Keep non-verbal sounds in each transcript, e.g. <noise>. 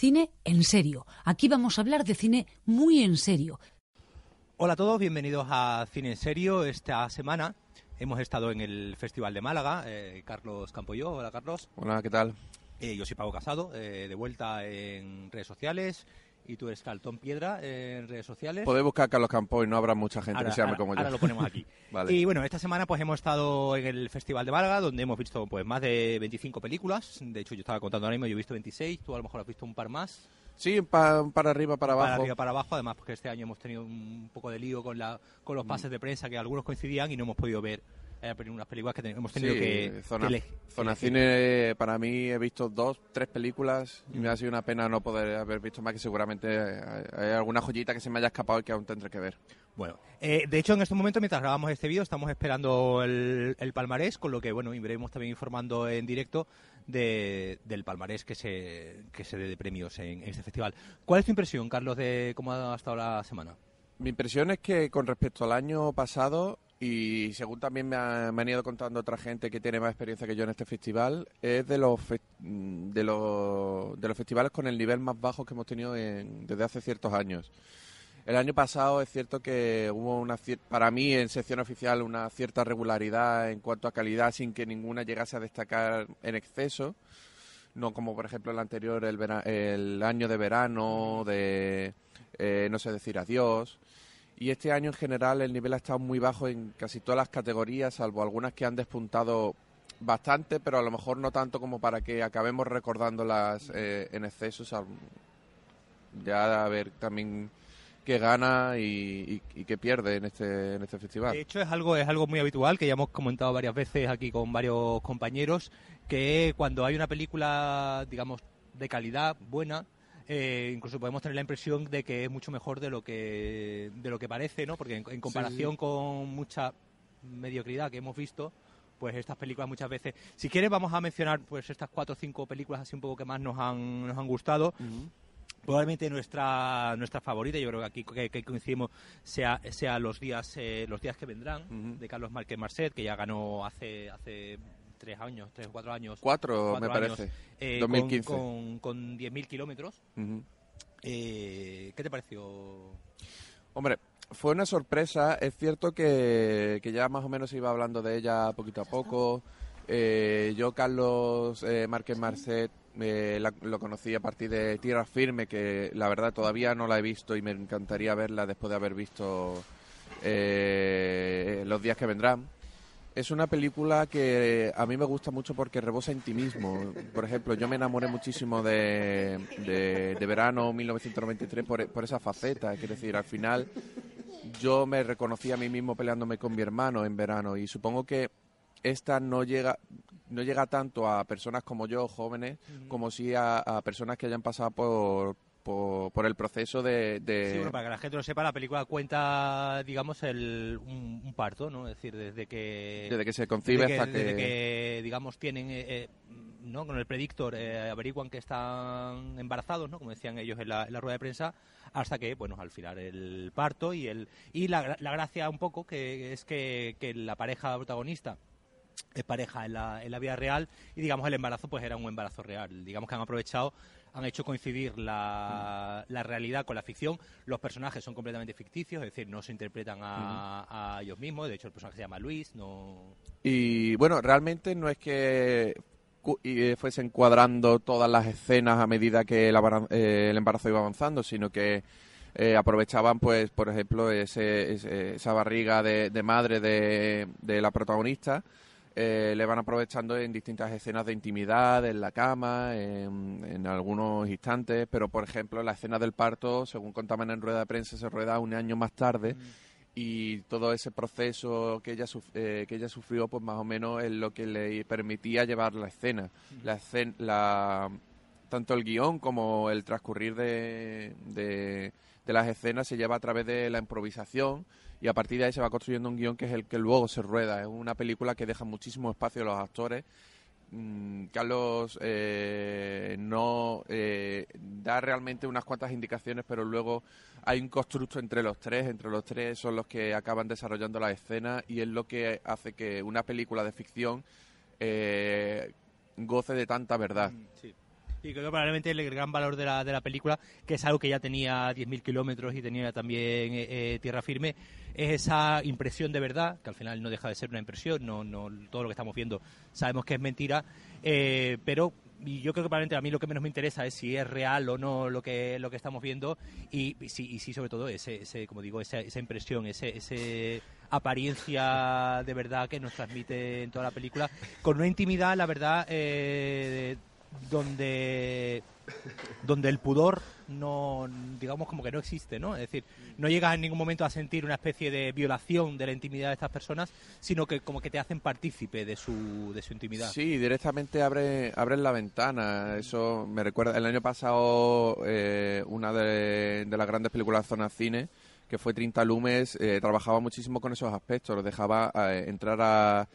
cine en serio. Aquí vamos a hablar de cine muy en serio. Hola a todos, bienvenidos a Cine en Serio. Esta semana hemos estado en el Festival de Málaga. Eh, Carlos Campoyo, hola Carlos. Hola, ¿qué tal? Eh, yo soy Pablo Casado, eh, de vuelta en redes sociales. Y tú eres Piedra en redes sociales. Podéis buscar a Carlos Campoy, no habrá mucha gente que se llame como yo. Ahora lo ponemos aquí. <laughs> Vale. Y bueno, esta semana pues hemos estado en el Festival de Málaga, donde hemos visto pues más de 25 películas. De hecho, yo estaba contando ahora mismo, yo he visto 26, tú a lo mejor has visto un par más. Sí, pa- para arriba, para abajo. Para arriba, para abajo, además porque este año hemos tenido un poco de lío con, la, con los pases de prensa que algunos coincidían y no hemos podido ver eh, unas películas que hemos tenido Sí, que, zona, que zona cine, para mí he visto dos, tres películas y me ha sido una pena no poder haber visto más que seguramente hay, hay alguna joyita que se me haya escapado y que aún tendré que ver. Bueno, eh, de hecho en este momento mientras grabamos este vídeo estamos esperando el, el palmarés, con lo que bueno, iremos también informando en directo de- del palmarés que se, que se dé de premios en, en este festival. ¿Cuál es tu impresión, Carlos, de cómo ha estado la semana? Mi impresión es que con respecto al año pasado, y según también me, ha- han ido contando otra gente que tiene más experiencia que yo en este festival, es de los, mm, de los, de los festivales con el nivel más bajo que hemos tenido en- desde hace ciertos años. El año pasado es cierto que hubo una para mí en sección oficial una cierta regularidad en cuanto a calidad sin que ninguna llegase a destacar en exceso, no como por ejemplo el anterior, el, el año de verano, de eh, no sé decir adiós. Y este año en general el nivel ha estado muy bajo en casi todas las categorías, salvo algunas que han despuntado bastante, pero a lo mejor no tanto como para que acabemos recordándolas eh, en exceso. Ya a ver también qué gana y, y, qué pierde en este, en este festival. De hecho, es algo, es algo muy habitual que ya hemos comentado varias veces aquí con varios compañeros, que cuando hay una película, digamos, de calidad buena, eh, incluso podemos tener la impresión de que es mucho mejor de lo que, de lo que parece, ¿no? Porque en, en comparación con mucha mediocridad que hemos visto, pues estas películas muchas veces... Si quieres vamos a mencionar pues estas cuatro o cinco películas así un poco que más nos han, nos han gustado. Probablemente nuestra nuestra favorita, yo creo que aquí que, que coincidimos, sea, sea los días eh, los días que vendrán, de Carlos Márquez Marcet, que ya ganó hace hace tres años, tres o cuatro años. Cuatro, cuatro me años, parece. eh, 2015. Con, con, con 10.000 kilómetros. Eh, ¿Qué te pareció? Hombre, fue una sorpresa. Es cierto que, que ya más o menos se iba hablando de ella poquito a poco. Eh, yo, Carlos eh, Márquez Marcet, eh, la- lo conocí a partir de Tierra Firme, que la verdad todavía no la he visto y me encantaría verla después de haber visto eh, Los días que vendrán. Es una película que a mí me gusta mucho porque rebosa intimismo. Por ejemplo, yo me enamoré muchísimo de, de, de Verano 1993 por, por esa faceta. Quiero decir, al final yo me reconocí a mí mismo peleándome con mi hermano en verano y supongo que esta no llega no llega tanto a personas como yo, jóvenes, como sí a, a personas que hayan pasado por, por, por el proceso de... de- Sí, bueno, para que la gente lo sepa, la película cuenta, digamos, el, un, un parto, ¿no? Es decir, desde que... desde que se concibe desde que, hasta desde que, digamos, tienen, eh, eh, ¿no? Con el predictor eh, averiguan que están embarazados, ¿no? Como decían ellos en la, en la rueda de prensa, hasta que, bueno, al final el parto y el y la, la gracia un poco que es que, que la pareja protagonista es pareja en la, en la vida real y digamos el embarazo pues era un embarazo real. Digamos que han aprovechado, han hecho coincidir la, la realidad con la ficción. Los personajes son completamente ficticios, es decir, no se interpretan a, a ellos mismos. De hecho, el personaje se llama Luis, no... Y bueno, realmente no es que eh, fuesen cuadrando todas las escenas a medida que el, eh, el embarazo iba avanzando, sino que eh, aprovechaban, pues, por ejemplo, ese, ese- esa barriga de, de madre de, de la protagonista. Eh, le van aprovechando en distintas escenas de intimidad, en la cama, en, en algunos instantes, pero por ejemplo la escena del parto, según contaban en rueda de prensa, se rueda un año más tarde y todo ese proceso que ella eh, que ella sufrió pues más o menos es lo que le permitía llevar la escena. La escen- la tanto el guion como el transcurrir de, de, de las escenas se lleva a través de la improvisación y a partir de ahí se va construyendo un guion que es el que luego se rueda es una película que deja muchísimo espacio a los actores Mm, Carlos eh, no eh, da realmente unas cuantas indicaciones, pero luego hay un constructo entre los tres. Entre los tres son los que acaban desarrollando la escena y es lo que hace que una película de ficción eh, goce de tanta verdad. Mm, Sí. Y creo que probablemente el gran valor de la, de la película, que es algo que ya tenía 10.000 kilómetros y tenía también eh, eh, tierra firme, es esa impresión de verdad, que al final no deja de ser una impresión, no, no todo lo que estamos viendo sabemos que es mentira, eh, pero y yo creo que probablemente a mí lo que menos me interesa es si es real o no lo que lo que estamos viendo y, sí, y sí sobre todo ese, ese como digo esa, esa impresión ese, ese apariencia de verdad que nos transmite en toda la película con una intimidad la verdad eh, donde donde el pudor no digamos como que no existe no es decir no llegas en ningún momento a sentir una especie de violación de la intimidad de estas personas sino que como que te hacen partícipe de su de su intimidad. Sí directamente abre abren la ventana. Eso me recuerda el año pasado eh, una de, las grandes películas zona cine que fue 30 Lumes eh, trabajaba muchísimo con esos aspectos dejaba eh, entrar a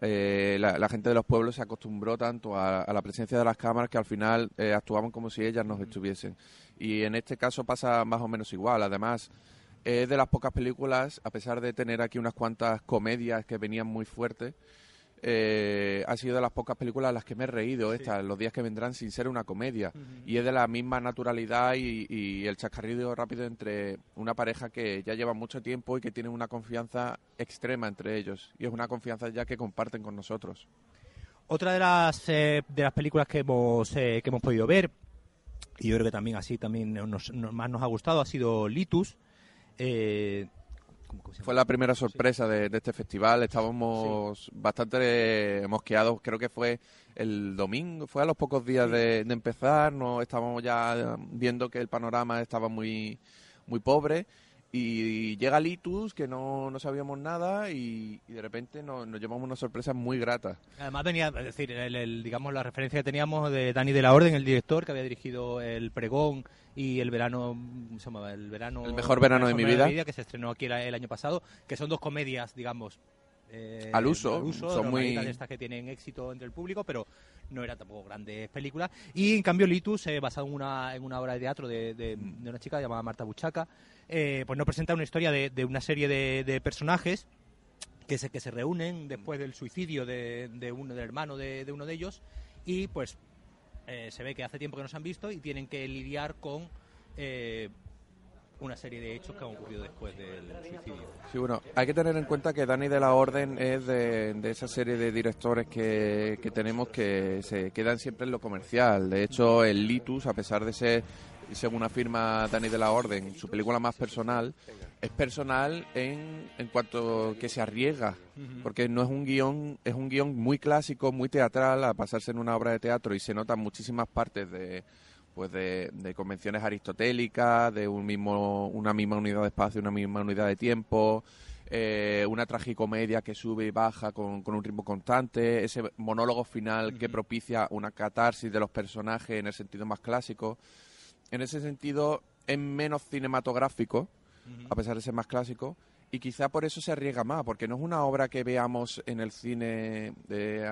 eh, la, gente de los pueblos se acostumbró tanto a, la presencia de las cámaras que al final eh, actuaban como si ellas nos estuviesen. Y en este caso pasa más o menos igual. Además, es de las pocas películas, a pesar de tener aquí unas cuantas comedias que venían muy fuertes, eh, ha sido de las pocas películas a las que me he reído estas, los días que vendrán sin ser una comedia. Y es de la misma naturalidad y, el chascarrillo rápido entre una pareja que ya lleva mucho tiempo y que tiene una confianza extrema entre ellos. Y es una confianza ya que comparten con nosotros. Otra de las, eh, de las películas que hemos, eh, que hemos podido ver, y yo creo que también así también más nos ha gustado, ha sido Litus. Eh, fue la primera sorpresa de, este festival. Estábamos bastante mosqueados. Creo que fue el domingo, fue a los pocos días de, de, empezar. No estábamos ya viendo que el panorama estaba muy, muy pobre y llega Litus, que no, no sabíamos nada, y, de repente nos, nos, llevamos una sorpresa muy grata. Además venía, es decir, el, digamos la referencia que teníamos de Dani de la Orden, el director, que había dirigido El Pregón y El Verano, ¿cómo se llamaba? El, verano, el Mejor Verano, de, mi vida. Que se estrenó aquí el año pasado, que son dos comedias, digamos, eh, al uso, son muy estas que tienen éxito entre el público, pero no eran tampoco grandes películas. Y en cambio Litus, eh, basado en una, en una obra de teatro de, de una chica llamada Marta Buchaca, eh, pues nos presenta una historia de, de una serie de, de, personajes que se, que se reúnen después del suicidio de, de uno, del hermano de, uno de ellos y pues eh, se ve que hace tiempo que no se han visto y tienen que lidiar con eh, una serie de hechos que han ocurrido después del suicidio. Sí, bueno, hay que tener en cuenta que Dani de la Orden es de, esa serie de directores que, que, tenemos que se quedan siempre en lo comercial. De hecho, el Litus, a pesar de ser según afirma Dani de la Orden, su película más personal, es personal en, en cuanto que se arriesga, porque no es un guion, es un guion muy clásico, muy teatral, a pasarse en una obra de teatro y se notan muchísimas partes de pues de, convenciones aristotélicas, de un mismo, una misma unidad de espacio, una misma unidad de tiempo, eh, una tragicomedia que sube y baja con, con, un ritmo constante, ese monólogo final que propicia una catarsis de los personajes en el sentido más clásico. En ese sentido es menos cinematográfico, a pesar de ser más clásico, y quizá por eso se arriesga más, porque no es una obra que veamos en el cine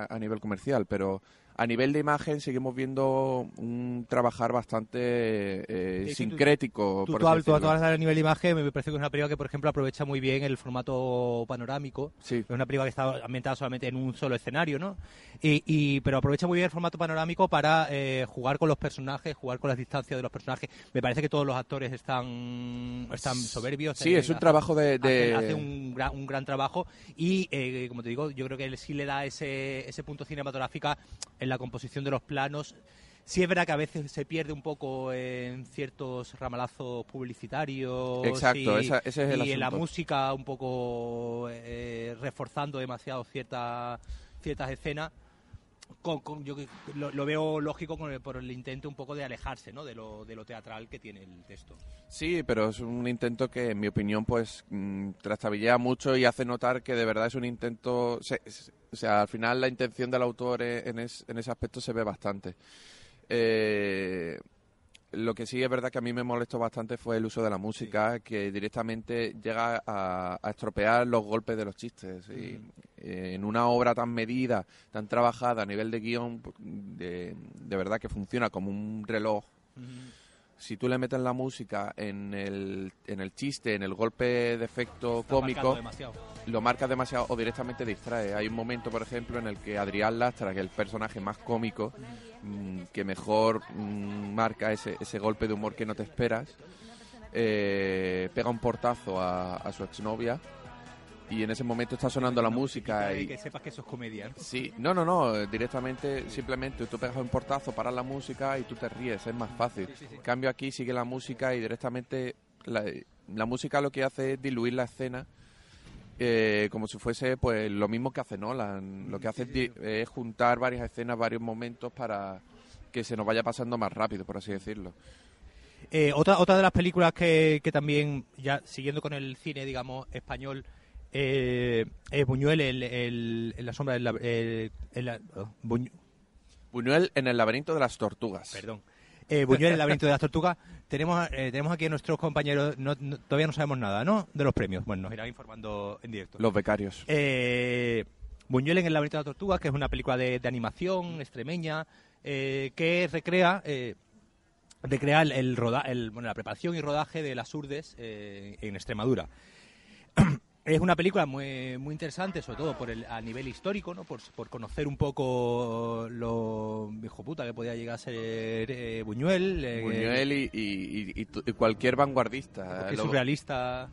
a, nivel comercial, pero a nivel de imagen seguimos viendo un trabajar bastante eh, sincrético. Tú, tú, hablas a nivel de imagen, me parece que es una película que, por ejemplo, aprovecha muy bien el formato panorámico. Sí. Es una película que está ambientada solamente en un solo escenario, ¿no? Y, pero aprovecha muy bien el formato panorámico para eh, jugar con los personajes, jugar con las distancias de los personajes. Me parece que todos los actores están, están soberbios. Sí, es un trabajo de... Hace, un, gran, un gran trabajo y, eh, como te digo, yo creo que él sí le da ese, ese punto cinematográfico en la composición de los planos. Sí es verdad que a veces se pierde un poco en ciertos ramalazos publicitarios. Exacto, y, ese es el Y en la música un poco eh, reforzando demasiado cierta, ciertas escenas. Con, yo lo, veo lógico por el intento un poco de alejarse ¿no? de, lo, de lo teatral que tiene el texto. Sí, pero es un intento que, en mi opinión, pues mm, trastabillea mucho y hace notar que de verdad es un intento. o sea, al final la intención del autor e, en, en ese aspecto se ve bastante. Eh, lo que sí es verdad que a mí me molestó bastante fue el uso de la música, que directamente llega a, estropear los golpes de los chistes. Y, eh, en una obra tan medida, tan trabajada a nivel de guion, pues, de, verdad que funciona como un reloj. Si tú le metes la música en el, en el chiste, en el golpe de efecto cómico, lo marcas demasiado o directamente distrae. Hay un momento, por ejemplo, en el que Adrián Lastra, que es el personaje más cómico, mm, que mejor mm, marca ese, ese golpe de humor que no te esperas, eh, pega un portazo a, a su exnovia y en ese momento está sonando la música y que sepas que eso es comedia. Sí, no, no, no, directamente simplemente tú pegas un portazo, paras la música y tú te ríes, es más fácil. En cambio aquí sigue la música y directamente la, la música lo que hace es diluir la escena eh, como si fuese pues lo mismo que hace Nolan. Lo que hace es, es juntar varias escenas, varios momentos para que se nos vaya pasando más rápido, por así decirlo. Eh, otra, otra de las películas que, que también, ya siguiendo con el cine, digamos, español, eh, es Buñuel el, el, en la sombra del... El, el, oh, Buñu- Buñuel en el laberinto de las tortugas. Perdón. Eh, Buñuel, el laberinto de las tortugas. <laughs> Tenemos, eh, tenemos aquí a nuestros compañeros, no, no- todavía no sabemos nada, ¿no? De los premios. Bueno, nos irán informando en directo. Los becarios. Eh, Buñuel en el laberinto de las tortugas, que es una película de, de animación extremeña, eh, que recrea... eh, recrea el, el roda- el- bueno, la preparación y rodaje de las urdes eh, en Extremadura. <clears throat> Es una película muy, muy interesante, sobre todo por el, a nivel histórico, ¿no? por, por conocer un poco lo hijo puta que podía llegar a ser eh, Buñuel. eh, Buñuel y, y- y- cualquier vanguardista. Lo- surrealista.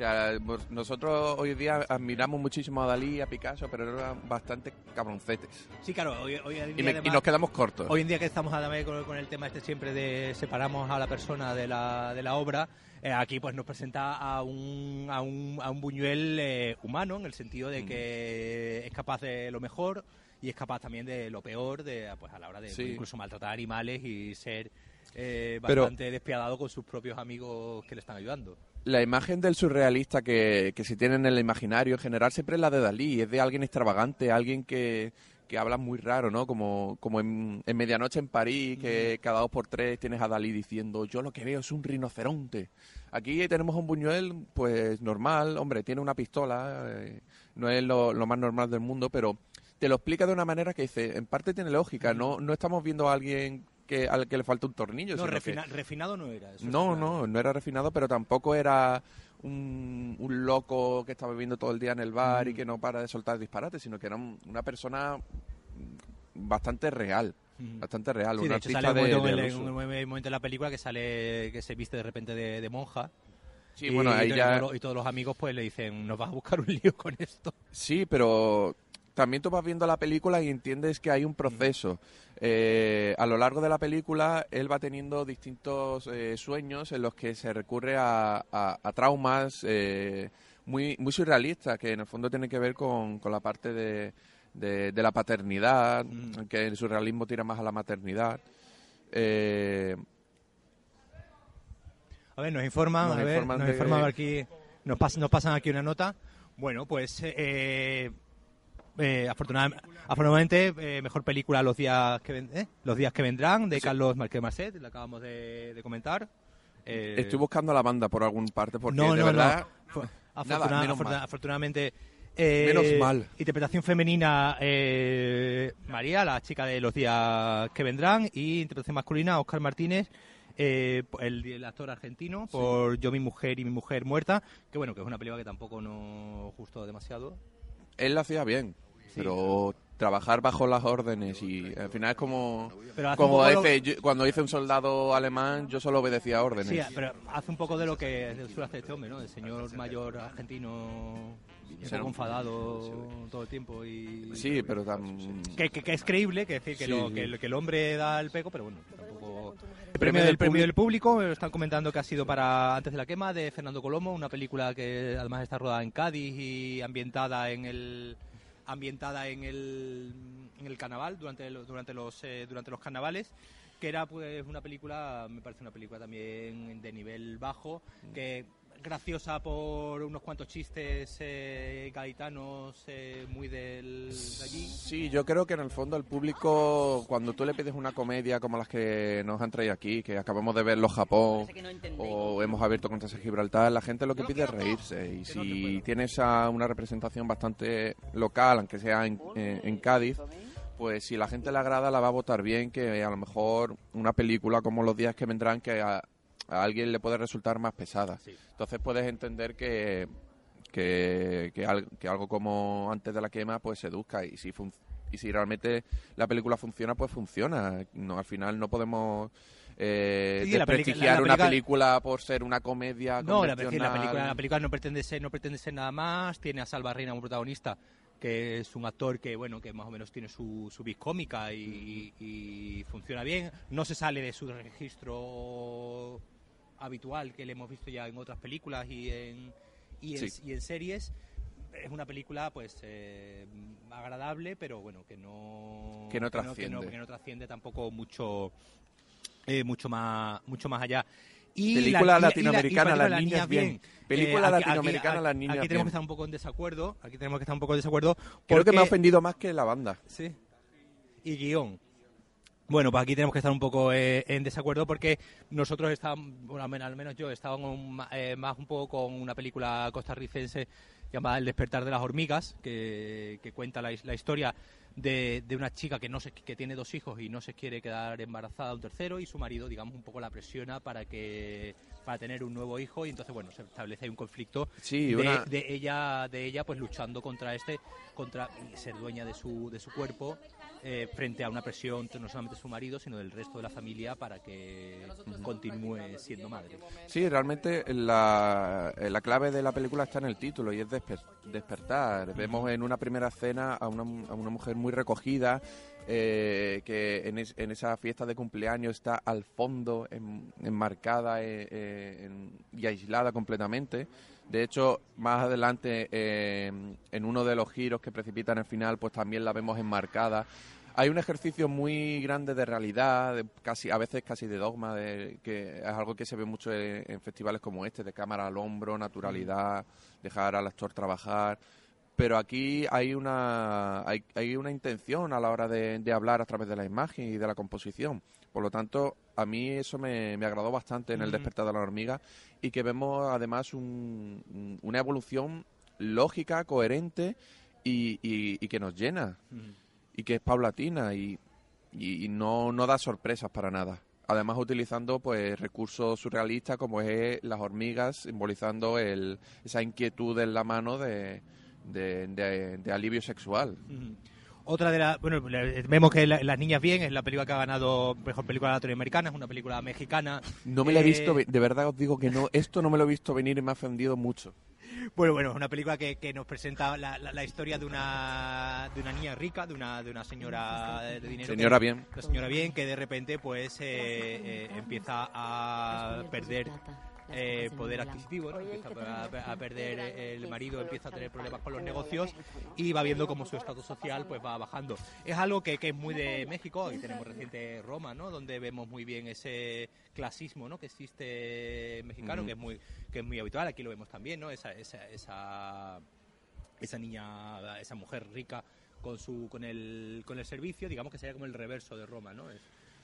O sea, vos- nosotros hoy día admiramos muchísimo a Dalí, a Picasso, pero eran bastante cabroncetes. Sí, claro, hoy, hoy Y, día me- y además- nos quedamos cortos. Hoy en día que estamos además con, con el tema este siempre de separamos a la persona de la, de la obra, eh, aquí pues nos presenta a un, a un, a un Buñuel eh, humano, en el sentido de que es capaz de lo mejor y es capaz también de lo peor, de pues a la hora de Sí. incluso maltratar animales y ser eh, Pero- bastante despiadado con sus propios amigos que le están ayudando. La imagen del surrealista que, que se tiene en el imaginario en general siempre es la de Dalí, es de alguien extravagante, alguien que, que habla muy raro, ¿no? Como, como en, en Medianoche en París, que cada dos por tres tienes a Dalí diciendo, yo lo que veo es un rinoceronte. Aquí tenemos un Buñuel, pues normal, hombre, tiene una pistola, eh, no es lo, lo más normal del mundo, pero te lo explica de una manera que dice, en parte tiene lógica, no, no estamos viendo a alguien que, al que le falta un tornillo. No, sino que- refina- refinado no era. eso no, no, no era refinado, pero tampoco era un, un loco que estaba viviendo todo el día en el bar Mm. y que no para de soltar disparates, sino que era un- una persona bastante real, Ujú. bastante real, Sí, un de hecho artista sale un momento, de en, el- momento la película que sale que se viste de repente de, de monja Sí, y, bueno, ahí y ya... todos los- y todos los amigos pues le dicen nos vas a buscar un lío con esto Sí, pero también tú vas viendo la película y entiendes que hay un proceso. Eh, a lo largo de la película, él va teniendo distintos eh, sueños en los que se recurre a, a- a traumas eh, muy, muy surrealistas, que en el fondo tienen que ver con, con la parte de, de- de la paternidad, Mm. que el surrealismo tira más a la maternidad. A ver nos informan Nos a ver informan nos de- informan aquí nos, pas- nos pasan aquí una nota bueno pues eh, eh, afortunada- afortunadamente eh, mejor película los días que ven- ¿eh? los días que vendrán de Sí. Carlos Marqués Marcet la acabamos de, de comentar Eh, estoy buscando la banda por alguna parte, porque no, de no, verdad... no. Nada, afortuna- menos afortuna- mal. afortunadamente. eh, Menos mal. Interpretación femenina, eh, María, la chica de los días que vendrán. Y interpretación masculina, Oscar Martínez, eh, el, el actor argentino, por Yo, mi mujer y mi mujer muerta. Que bueno, que es una película que tampoco nos gustó demasiado. él lo hacía bien, pero trabajar bajo las órdenes y al final es como como poco lo- dice yo- cuando dice un soldado alemán yo solo obedecía órdenes. Sí, pero hace un poco de lo que suele hacer este hombre, ¿no? El señor mayor argentino, un Ser poco enfadado todo el tiempo y... Sí, pero tan que, que- que es creíble, que es decir, que, Sí, lo, sí. que, el- que el hombre da el pego, pero bueno, tampoco... El premio del premio público- del público, están comentando que ha sido para Antes de la quema, de Fernando Colomo, una película que además está rodada en Cádiz y ambientada en el ambientada en el, en el carnaval durante los, durante los eh, durante los carnavales que era pues una película me parece una película también de nivel bajo que graciosa por unos cuantos chistes eh, gaditanos eh, muy del de allí Sí, yo creo que en el fondo el público, cuando tú le pides una comedia como las que nos han traído aquí, que acabamos de ver Los Japón o hemos abierto contra Gibraltar, la gente lo que pide es reírse. Y si tienes a una representación bastante local, aunque sea en, en- en Cádiz, pues si la gente le agrada la va a votar bien, que a lo mejor una película como Los días que vendrán que a, a alguien le puede resultar más pesada. Sí. Entonces puedes entender que, que, que, al- que algo como antes de la quema pues seduzca y si fun- y si realmente la película funciona pues funciona. No, al final no podemos eh, Sí, desprestigiar la- la una película- película por ser una comedia No, la, película, la película no pretende ser, no pretende ser nada más. Tiene a Salva Reina como protagonista, que es un actor que bueno, que más o menos tiene su, su vis cómica y, y funciona bien. No se sale de su registro habitual que le hemos visto ya en otras películas y en, y en, Sí. y en series. Es una película pues eh, agradable, pero bueno, que no Que no que trasciende. que no trasciende tampoco mucho eh, mucho más mucho más allá. Y Película la- y- y latinoamericana, y las niñas bien. Película Eh, aquí- latinoamericana, aquí- las niñas Aquí tenemos bien. que estar un poco en desacuerdo. Aquí tenemos que estar un poco en desacuerdo. Creo que me ha porque- ofendido más que la banda. Sí. Y guion. Bueno, pues aquí tenemos que estar un poco eh, en desacuerdo porque nosotros estábamos, bueno, al menos, yo, ma- eh, más un poco con una película costarricense llamada El despertar de las hormigas, que, que cuenta la, his- la historia de, de una chica que no se, que tiene dos hijos y no se quiere quedar embarazada a un tercero y su marido, digamos, un poco la presiona para que para tener un nuevo hijo y entonces bueno se establece ahí un conflicto Sí, de, una- de ella de ella pues luchando contra este contra ser dueña de su de su cuerpo eh, frente a una presión no solamente de su marido sino del resto de la familia para que continúe siendo madre Sí, realmente la, eh, la clave de la película está en el título y es desper- despertar. Vemos en una primera escena a una, a una mujer muy recogida eh, que en, es- en esa fiesta de cumpleaños está al fondo, en- enmarcada en- y aislada completamente. De hecho, más adelante, eh, en uno de los giros que precipitan el final, pues también la vemos enmarcada. Hay un ejercicio muy grande de realidad, de casi a veces casi de dogma, de, que es algo que se ve mucho en, en festivales como este, de cámara al hombro, naturalidad, dejar al actor trabajar. Pero aquí hay una hay, hay una intención a la hora de, de hablar a través de la imagen y de la composición. Por lo tanto, a mí eso me, me agradó bastante en el despertar de la hormiga y que vemos además un- un- una evolución lógica, coherente y, y- y que nos llena y que es paulatina y, no, no da sorpresas para nada. Además utilizando pues recursos surrealistas como es las hormigas, simbolizando el, esa inquietud en la mano de, de, de- de alivio sexual. Otra de las. Bueno, vemos que la- Las Niñas Bien es la película que ha ganado mejor película latinoamericana, es una película mexicana. No me la he Eh, visto, de verdad os digo que no, esto no me lo he visto venir y me ha ofendido mucho. <laughs> Bueno, bueno, es una película que, que nos presenta la, la- la historia de una, de una niña rica, de una, de una señora de dinero. Señora que- bien. Una señora bien que de repente pues eh, eh, empieza a perder eh, poder adquisitivo, ¿no? empieza a, a perder el marido, empieza a tener problemas con los negocios y va viendo cómo su estatus social pues va bajando. Es algo que, que es muy de México, y tenemos reciente Roma, ¿no? donde vemos muy bien ese clasismo ¿no? que existe mexicano, que es muy que es muy habitual, aquí lo vemos también, ¿no? esa, esa, esa, esa niña, esa mujer rica con su con el con el servicio, digamos que sería como el reverso de Roma, ¿no? Es-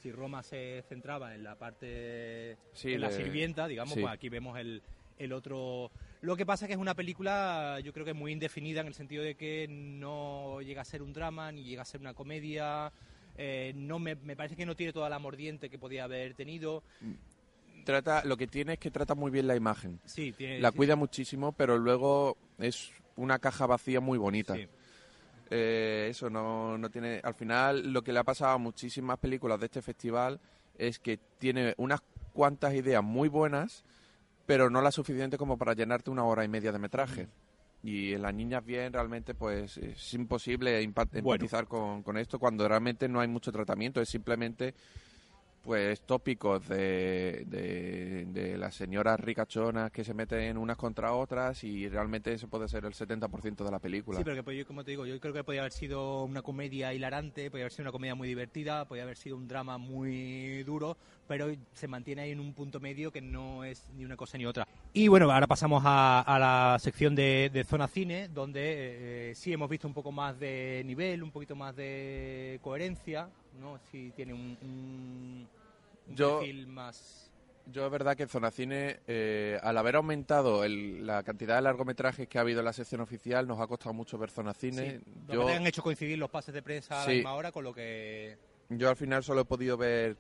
si Roma se centraba en la parte Sí, en la sirvienta, digamos, sí. pues aquí vemos el, el otro. Lo que pasa es que es una película, yo creo que muy indefinida en el sentido de que no llega a ser un drama ni llega a ser una comedia. eh, no me, me parece que no tiene toda la mordiente que podía haber tenido. Trata, lo que tiene es que trata muy bien la imagen. Sí, tiene, La sí, cuida muchísimo, pero luego es una caja vacía muy bonita. sí. Eh, eso no, no tiene. Al final, lo que le ha pasado a muchísimas películas de este festival es que tiene unas cuantas ideas muy buenas, pero no las suficientes como para llenarte una hora y media de metraje. Y en las niñas bien, realmente, pues es imposible Bueno. empatizar con, con esto cuando realmente no hay mucho tratamiento. Es simplemente, pues, tópicos de, de, las señoras ricachonas que se meten unas contra otras y realmente eso puede ser el 70% de la película. Sí, pero que pues, yo, como te digo, yo creo que podía haber sido una comedia hilarante, podía haber sido una comedia muy divertida, podía haber sido un drama muy duro, pero se mantiene ahí en un punto medio que no es ni una cosa ni otra. Y bueno, ahora pasamos a, a la sección de, de Zona Cine, donde eh, sí hemos visto un poco más de nivel, un poquito más de coherencia, ¿no? Sí tiene un, un, un Yo- perfil más... Yo es verdad que Zona Cine, eh, al haber aumentado el- la cantidad de largometrajes que ha habido en la sección oficial, nos ha costado mucho ver Zona Cine. Sí, Yo, han hecho coincidir los pases de prensa a la misma hora, con lo que... yo al final solo he podido ver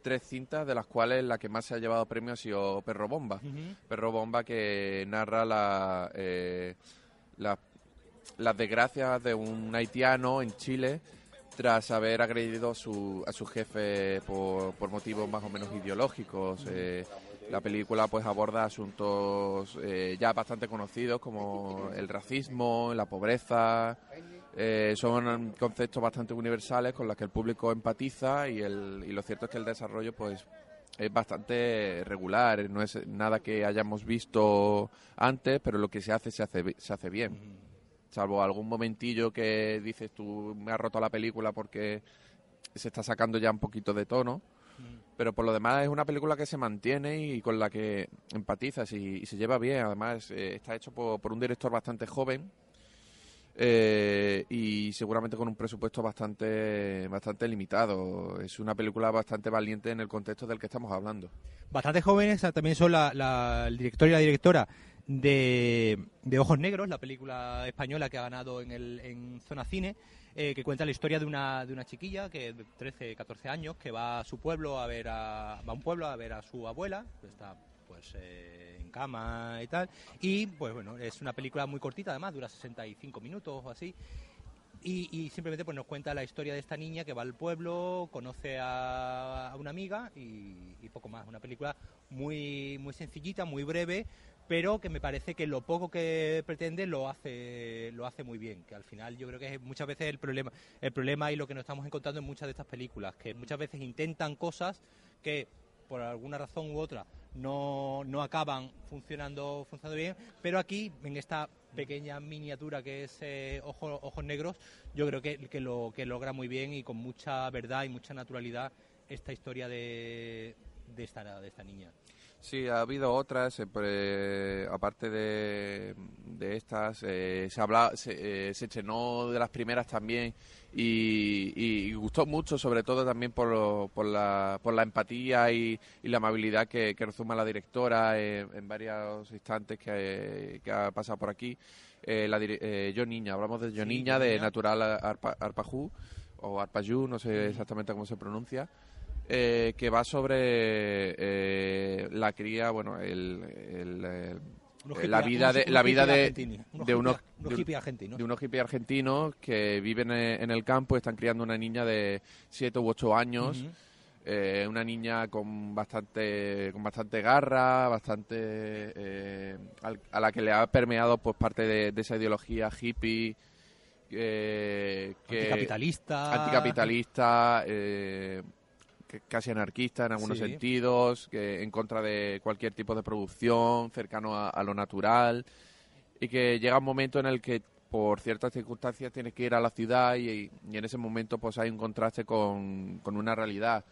tres cintas, de las cuales la que más se ha llevado premio ha sido Perro Bomba. Perro Bomba que narra la, eh, la- las desgracias de un haitiano en Chile tras haber agredido a su, a su jefe por, motivos más o menos ideológicos. Eh, la película pues aborda asuntos eh, ya bastante conocidos como el racismo, la pobreza. Eh, son conceptos bastante universales con los que el público empatiza y, el, y lo cierto es que el desarrollo pues es bastante regular, no es nada que hayamos visto antes, pero lo que se hace se hace, se hace bien. Salvo algún momentillo que dices tú me ha roto la película porque se está sacando ya un poquito de tono. Pero por lo demás es una película que se mantiene y con la que empatizas y, y se lleva bien. Además eh, está hecho por, por un director bastante joven eh, y seguramente con un presupuesto bastante bastante limitado. Es una película bastante valiente en el contexto del que estamos hablando. Bastante jóvenes también son la- la- el director y la directora de, Ojos Negros, la película española que ha ganado en, el, en Zona Cine, eh, que cuenta la historia de una, de una chiquilla que de 13, 14 años que va a su pueblo a ver a, va a un pueblo a ver a su abuela, que está pues eh, en cama y tal, y pues bueno, es una película muy cortita además, dura 65 minutos o así, y, y simplemente pues nos cuenta la historia de esta niña que va al pueblo, conoce a, a una amiga y, y poco más. Una película muy, muy sencillita, muy breve, pero que me parece que lo poco que pretende lo hace, lo hace muy bien. Que al final yo creo que es muchas veces el problema, el problema y lo que nos estamos encontrando en muchas de estas películas, que muchas veces intentan cosas que por alguna razón u otra no, no acaban funcionando, funcionando bien, pero aquí, en esta pequeña miniatura que es eh, Ojo- Ojos Negros, yo creo que, que lo que logra muy bien y con mucha verdad y mucha naturalidad esta historia de, de, esta, de esta niña. Sí, ha habido otras, eh, aparte de, de estas, eh, se, habla, se, eh, se estrenó de las primeras también y, y gustó mucho, sobre todo también por, lo- por, la, por la empatía y, y la amabilidad que, que resuma la directora en varios instantes que, que ha pasado por aquí. Eh, la eh, Yo Niña, hablamos de Yo Sí, Niña, de. Natural Arpa, Arpajú o Arpayú, no sé exactamente cómo se pronuncia eh, que va sobre eh, la cría, bueno, el, el, eh, la vida de la vida de, de unos hippies- argentinos. de unos hippies argentinos que viven en el campo y están criando una niña de 7 u 8 años. Eh, una niña con bastante con bastante garra, bastante eh, al- a la que le ha permeado pues parte de, de esa ideología hippie eh, que Anticapitalista. anticapitalista, eh, casi anarquista en algunos Sí. sentidos, que en contra de cualquier tipo de producción, cercano a, a lo natural, y que llega un momento en el que por ciertas circunstancias tienes que ir a la ciudad y, y en ese momento pues hay un contraste con, con una realidad.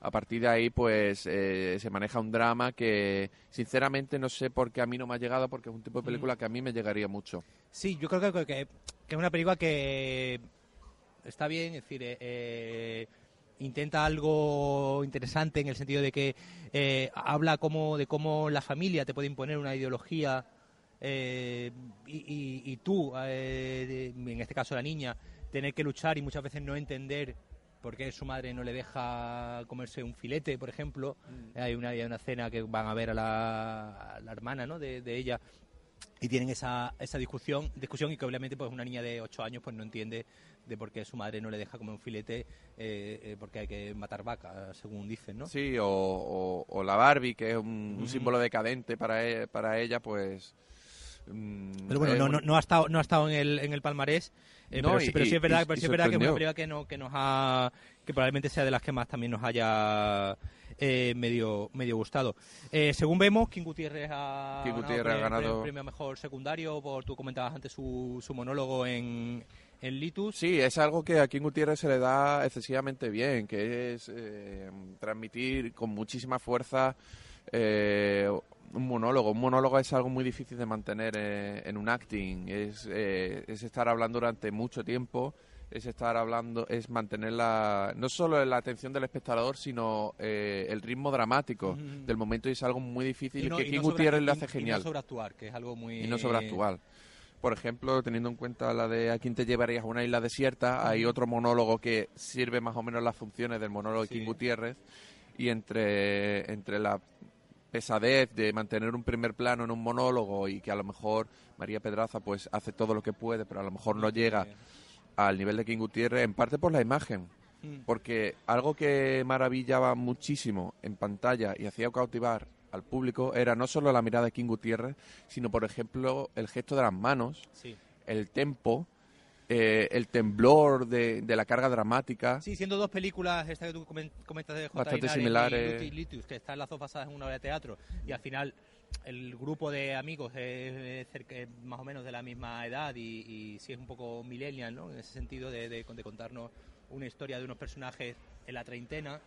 A partir de ahí pues eh, se maneja un drama que sinceramente no sé por qué a mí no me ha llegado porque es un tipo de película que a mí me llegaría mucho. Sí, yo creo que, que, que es una película que está bien, es decir, eh, eh, intenta algo interesante en el sentido de que eh, habla como de cómo la familia te puede imponer una ideología eh, y, y- y tú, eh, en este caso la niña, tener que luchar y muchas veces no entender por qué su madre no le deja comerse un filete, por ejemplo. Hay, una, hay una cena que van a ver a la, a la hermana ¿no? de, de ella y tienen esa, esa discusión discusión y que obviamente pues una niña de 8 años pues no entiende de por qué su madre no le deja comer un filete eh, eh, porque hay que matar vacas según dicen no Sí, o, o- o la Barbie, que es un, un símbolo decadente para, e- para ella, pues... mm, pero bueno es no, no, no ha estado no ha estado en el en el palmarés eh, No, pero, y- sí, pero sí es verdad y- pero sí es verdad que es una película que no que nos ha que probablemente sea de las que más también nos haya eh, medio medio gustado. Eh, según vemos King Gutiérrez ha King ganado Gutiérrez ganado- pre- premio a mejor secundario por tú comentabas antes su, su monólogo en en Litus. Sí, es algo que a King Gutiérrez se le da excesivamente bien, que es eh, transmitir con muchísima fuerza eh, un monólogo. Un monólogo es algo muy difícil de mantener eh, en un acting, es, eh, es estar hablando durante mucho tiempo es estar hablando, es mantener la, no solo la atención del espectador, sino eh, el ritmo dramático del momento y es algo muy difícil Y no- que y King no Gutiérrez y- lo hace y genial. no sobreactuar, que es algo muy... y no sobreactuar. Por ejemplo, teniendo en cuenta la de a quién te llevarías a una isla desierta, hay otro monólogo que sirve más o menos las funciones del monólogo de. King Gutiérrez y entre, entre la pesadez de mantener un primer plano en un monólogo y que a lo mejor María Pedraza pues hace todo lo que puede, pero a lo mejor no llega al nivel de King Gutiérrez, en parte por la imagen. Mm. Porque algo que maravillaba muchísimo en pantalla y hacía cautivar al público era no solo la mirada de King Gutiérrez, sino por ejemplo el gesto de las manos, Sí. el tempo, eh, el temblor de, de la carga dramática. Sí, siendo dos películas, esta que tú comen- comentas de J. Bastante Inaren similares. y que están las dos basadas en una obra de teatro, y al final el grupo de amigos es, cerca- es más o menos de la misma edad y, y sí es un poco millennial, ¿no? En ese sentido de, de- de contarnos una historia de unos personajes en la treintena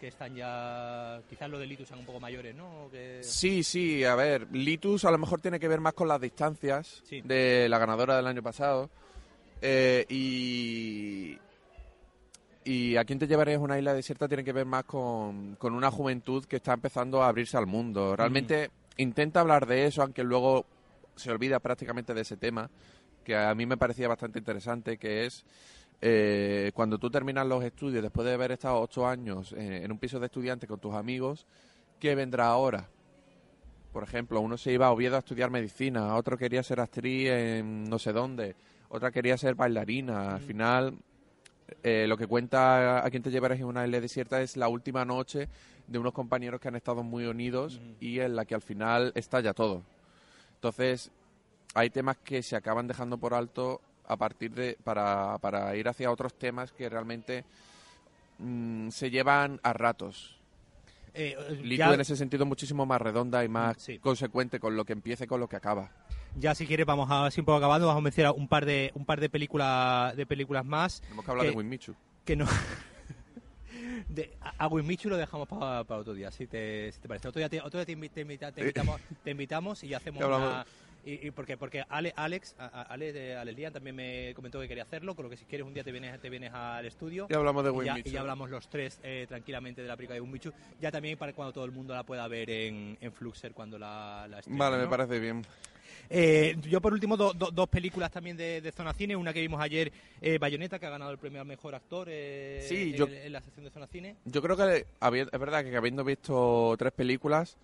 que están ya, quizás los de Litus sean un poco mayores, ¿no? Que- Sí, sí, a ver, Litus a lo mejor tiene que ver más con las distancias Sí. de la ganadora del año pasado. Eh, y, y a quién te llevarías a una isla desierta tiene que ver más con, con una juventud que está empezando a abrirse al mundo. Realmente intenta hablar de eso, aunque luego se olvida prácticamente de ese tema, que a mí me parecía bastante interesante, que es eh, cuando tú terminas los estudios, después de haber estado ocho años eh, en un piso de estudiantes con tus amigos, ¿qué vendrá ahora? Por ejemplo, uno se iba a Oviedo a estudiar medicina, otro quería ser actriz en no sé dónde, otra quería ser bailarina. Al final, eh, lo que cuenta a quien te llevarás en una isla desierta es la última noche de unos compañeros que han estado muy unidos y en la que al final estalla todo. Entonces, hay temas que se acaban dejando por alto a partir de para, para ir hacia otros temas que realmente mm, se llevan a ratos. Eh, ya- en ese sentido muchísimo más redonda y más Sí. consecuente con lo que empieza y con lo que acaba. Ya si quieres vamos a así un poco acabando, vamos a mencionar un par de un par de películas de películas más Tenemos que hablar Que- de Winmichu. que no <laughs> de, a, a Winmichu lo dejamos para otro día, si te, si te parece. Otro día, te, otro día te, invi- te invita- te invitamos, te invitamos y hacemos <laughs> una... Y, y porque porque Ale, Alex, a- a- Ale de Alex Lian también me comentó que quería hacerlo, con lo que si quieres un día te vienes, te vienes al estudio. Ya hablamos de Y ya, Winmichu. y ya hablamos los tres eh, tranquilamente de la película de Winmichu, ya también para cuando todo el mundo la pueda ver en, en Fluxer cuando la, la Vale, me parece bien. Eh, yo por último do- do- dos películas también de, de Zona Cine, una que vimos ayer, eh, Bayonetta, que ha ganado el premio al mejor actor eh, Sí, en, yo- en la sección de Zona Cine. Yo creo que es verdad que habiendo visto tres películas,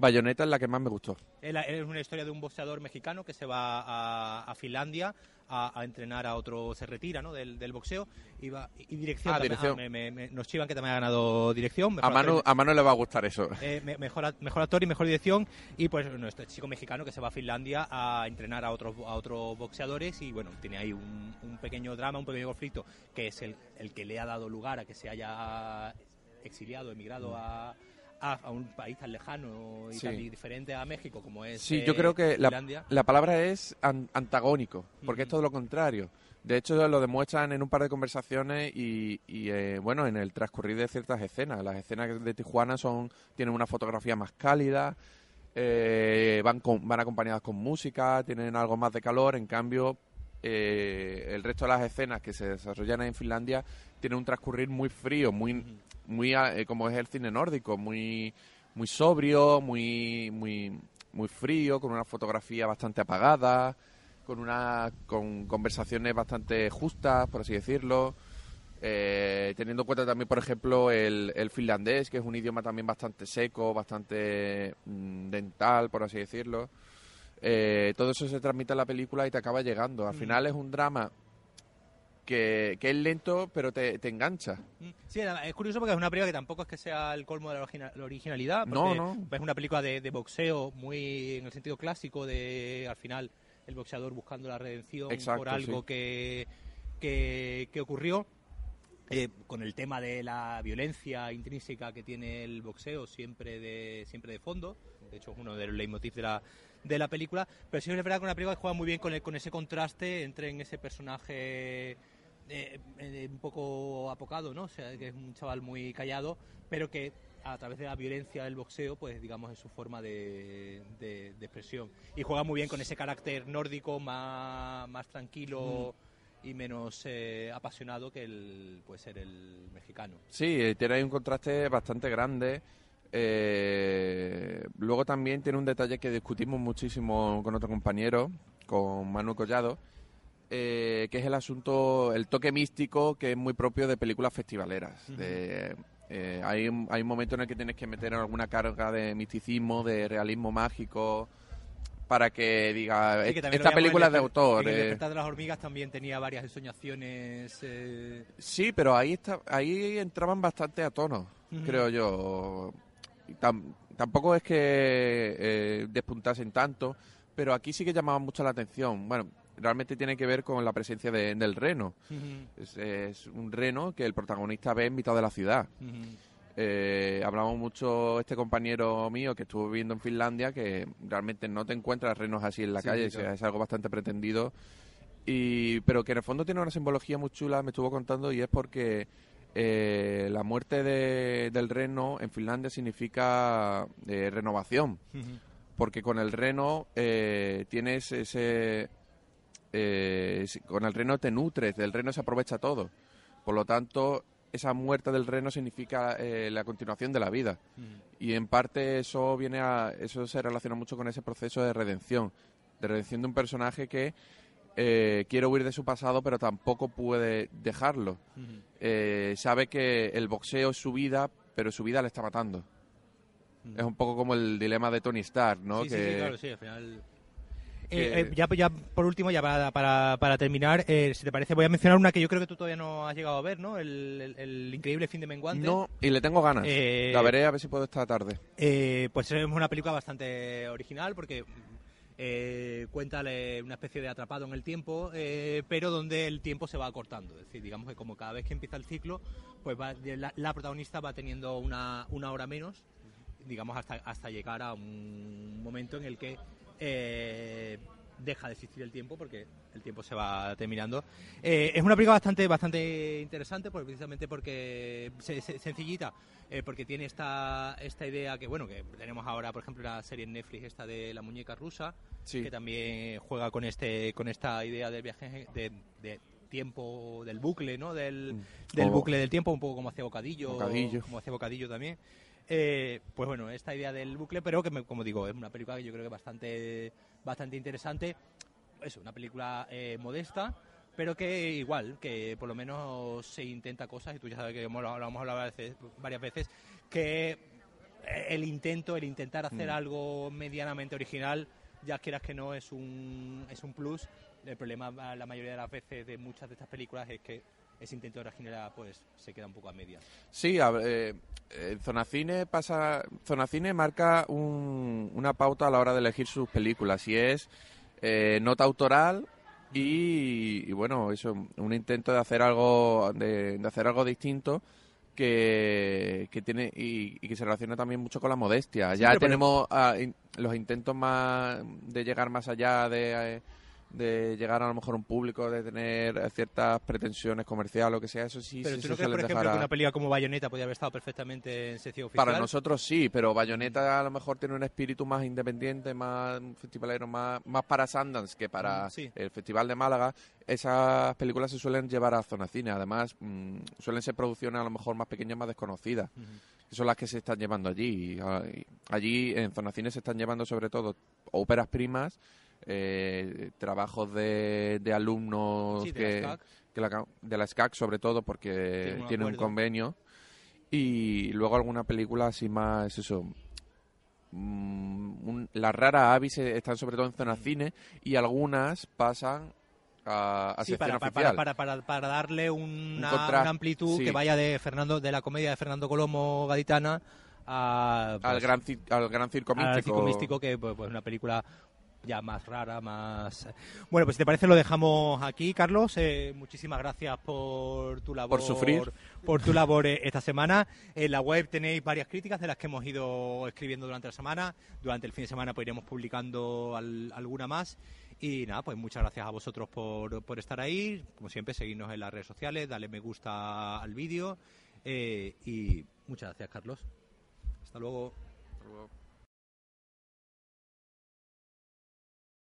Bayonetta es la que más me gustó. Es una historia de un boxeador mexicano que se va a, a Finlandia a, a entrenar a otro, se retira ¿no? del, del boxeo y, va, y dirección. Ah, también. dirección. me- me- me- nos chivan que también ha ganado dirección. A Manu, actor- a Manu le va a gustar eso. eh, me- mejor, mejor actor y mejor dirección y pues este chico mexicano que se va a Finlandia a entrenar a otros a otros boxeadores y bueno tiene ahí un, un pequeño drama un pequeño conflicto que es el, el que le ha dado lugar a que se haya exiliado emigrado a, a, a un país tan lejano y Sí. tan diferente a México como es Sí, eh, yo creo que la, la palabra es an- antagónico, porque es todo lo contrario. De hecho, lo demuestran en un par de conversaciones y, y, eh, bueno, en el transcurrir de ciertas escenas. Las escenas de Tijuana son tienen una fotografía más cálida, eh, van, con- van acompañadas con música, tienen algo más de calor. En cambio, eh, el resto de las escenas que se desarrollan en Finlandia tienen un transcurrir muy frío, muy, muy ah, eh, como es el cine nórdico, muy muy sobrio, muy muy muy frío, con una fotografía bastante apagada, con una con conversaciones bastante justas, por así decirlo. Eh, teniendo en cuenta también, por ejemplo, el, el finlandés, que es un idioma también bastante seco, bastante mm, dental, por así decirlo. Eh, todo eso se transmite en la película y te acaba llegando. Al Mm. final es un drama que, que es lento, pero te, te engancha. Mm, Sí, es curioso porque es una película que tampoco es que sea el colmo de la, origina- la originalidad. No, no. Es una película de, de boxeo muy en el sentido clásico de al final el boxeador buscando la redención Exacto, por algo sí. que, que, que ocurrió. eh, con el tema de la violencia intrínseca que tiene el boxeo siempre de siempre de fondo de hecho es uno de los leitmotiv de la de la película pero sí es verdad que una película que juega muy bien con, el- con ese contraste entre en ese personaje eh, eh, un poco apocado, ¿no? O sea, que es un chaval muy callado, pero que a través de la violencia del boxeo, pues digamos es su forma de, de- de expresión. Y juega muy bien con ese carácter nórdico más, más tranquilo y menos eh, apasionado que el puede ser el mexicano. Sí, eh, tiene ahí un contraste bastante grande. Eh, luego también tiene un detalle que discutimos muchísimo con otro compañero, con Manu Collado, eh, que es el asunto, el toque místico que es muy propio de películas festivaleras. de, eh, hay, hay un momento en el que tienes que meter alguna carga de misticismo, de realismo mágico, para que diga, Sí, que esta película es de autor. En el eh. despertar de las hormigas también tenía varias ensoñaciones. eh, Sí, pero ahí está, ahí entraban bastante a tono, creo yo. Tam- tampoco es que eh, despuntasen tanto, pero aquí sí que llamaban mucho la atención. Bueno, realmente tiene que ver con la presencia de- del reno. Es, es un reno que el protagonista ve en mitad de la ciudad. Eh, hablamos mucho este compañero mío que estuvo viviendo en Finlandia que realmente no te encuentras renos así en la Sí, calle, claro. es algo bastante pretendido y pero que en el fondo tiene una simbología muy chula, me estuvo contando y es porque eh, la muerte de- del reno en Finlandia significa eh, renovación, porque con el reno eh, tienes ese eh, con el reno te nutres, del reno se aprovecha todo, por lo tanto esa muerte del reno significa eh, la continuación de la vida. Y en parte eso viene a eso se relaciona mucho con ese proceso de redención de redención de un personaje que eh, quiere huir de su pasado pero tampoco puede dejarlo Eh, sabe que el boxeo es su vida pero su vida le está matando es un poco como el dilema de Tony Stark no sí, sí, que sí, claro, sí, al final. Eh, eh, ya, ya por último, ya para, para, para terminar, eh, si te parece, voy a mencionar una que yo creo que tú todavía no has llegado a ver, ¿no? El, el- el increíble fin de menguante. no y le tengo ganas Eh, la veré a ver si puedo esta tarde Eh, pues es una película bastante original porque eh, cuenta una especie de atrapado en el tiempo, eh, pero donde el tiempo se va acortando. Es decir, digamos que como cada vez que empieza el ciclo, pues va- la, la protagonista va teniendo una, una hora menos, digamos hasta, hasta llegar a un momento en el que eh, deja de existir el tiempo porque el tiempo se va terminando. Eh, es una película bastante bastante interesante porque precisamente porque se- se- sencillita eh, porque tiene esta esta idea que bueno que tenemos ahora por ejemplo la serie en Netflix esta de la muñeca rusa Sí. que también juega con este con esta idea del viaje de, de tiempo del bucle no del, del O- bucle del tiempo un poco como hacía bocadillo, Bocadillo. como hacía bocadillo también eh, pues bueno, esta idea del bucle, pero que, me- como digo, es una película que yo creo que bastante, bastante interesante. Es una película eh, modesta, pero que igual, que por lo menos se intenta cosas, y tú ya sabes que hemos, lo hemos hablado varias veces- varias veces, que eh, el intento, el intentar hacer Mm. algo medianamente original, ya quieras que no, es un, es un plus. El problema la mayoría de las veces de muchas de estas películas es que ese intento de originalidad pues se queda un poco a medias. Sí, a eh, eh, Zona Cine pasa, Zona Cine marca un- una pauta a la hora de elegir sus películas y es eh, nota autoral y, y, bueno, eso, un intento de hacer algo, de, de hacer algo distinto que, que tiene y, y que se relaciona también mucho con la modestia. Sí, ya pero- tenemos ah, in- los intentos más de llegar más allá de eh, de llegar a lo mejor a un público, de tener ciertas pretensiones comerciales, lo que sea, eso sí, Pero sí tú no crees, por ejemplo, que una película como Bayonetta podría haber estado perfectamente en sección oficial. Para nosotros sí, pero Bayonetta a lo mejor tiene un espíritu más independiente, más festivalero, más, más para Sundance que para Mm, sí. el Festival de Málaga. Esas películas se suelen llevar a zona cine, además mm, suelen ser producciones a lo mejor más pequeñas, más desconocidas. que son las que se están llevando allí. Ah, allí en zona cine se están llevando sobre todo óperas primas, eh, trabajos de, de alumnos Sí, de que, la SCAC. que la, de la SCAC sobre todo porque Tiene un convenio. Y luego alguna película así más eso mm, un- las raras avis eh, están sobre todo en zona cine y algunas pasan a, a Sí, para, para, para, para, para darle una, amplitud sí. que vaya de Fernando de la comedia de Fernando Colomo Gaditana a, al pues, gran al gran circo místico, al Circo Místico, que pues, pues, una película ya más rara, más... Bueno, pues si te parece lo dejamos aquí, Carlos. Eh, muchísimas gracias por tu labor. Por sufrir. Por tu labor eh, esta semana. En la web tenéis varias críticas de las que hemos ido escribiendo durante la semana. Durante el fin de semana pues iremos publicando al- alguna más. Y nada, pues muchas gracias a vosotros por, por estar ahí. Como siempre, seguidnos en las redes sociales, dale me gusta al vídeo. eh, y muchas gracias, Carlos. Hasta luego. Hasta luego.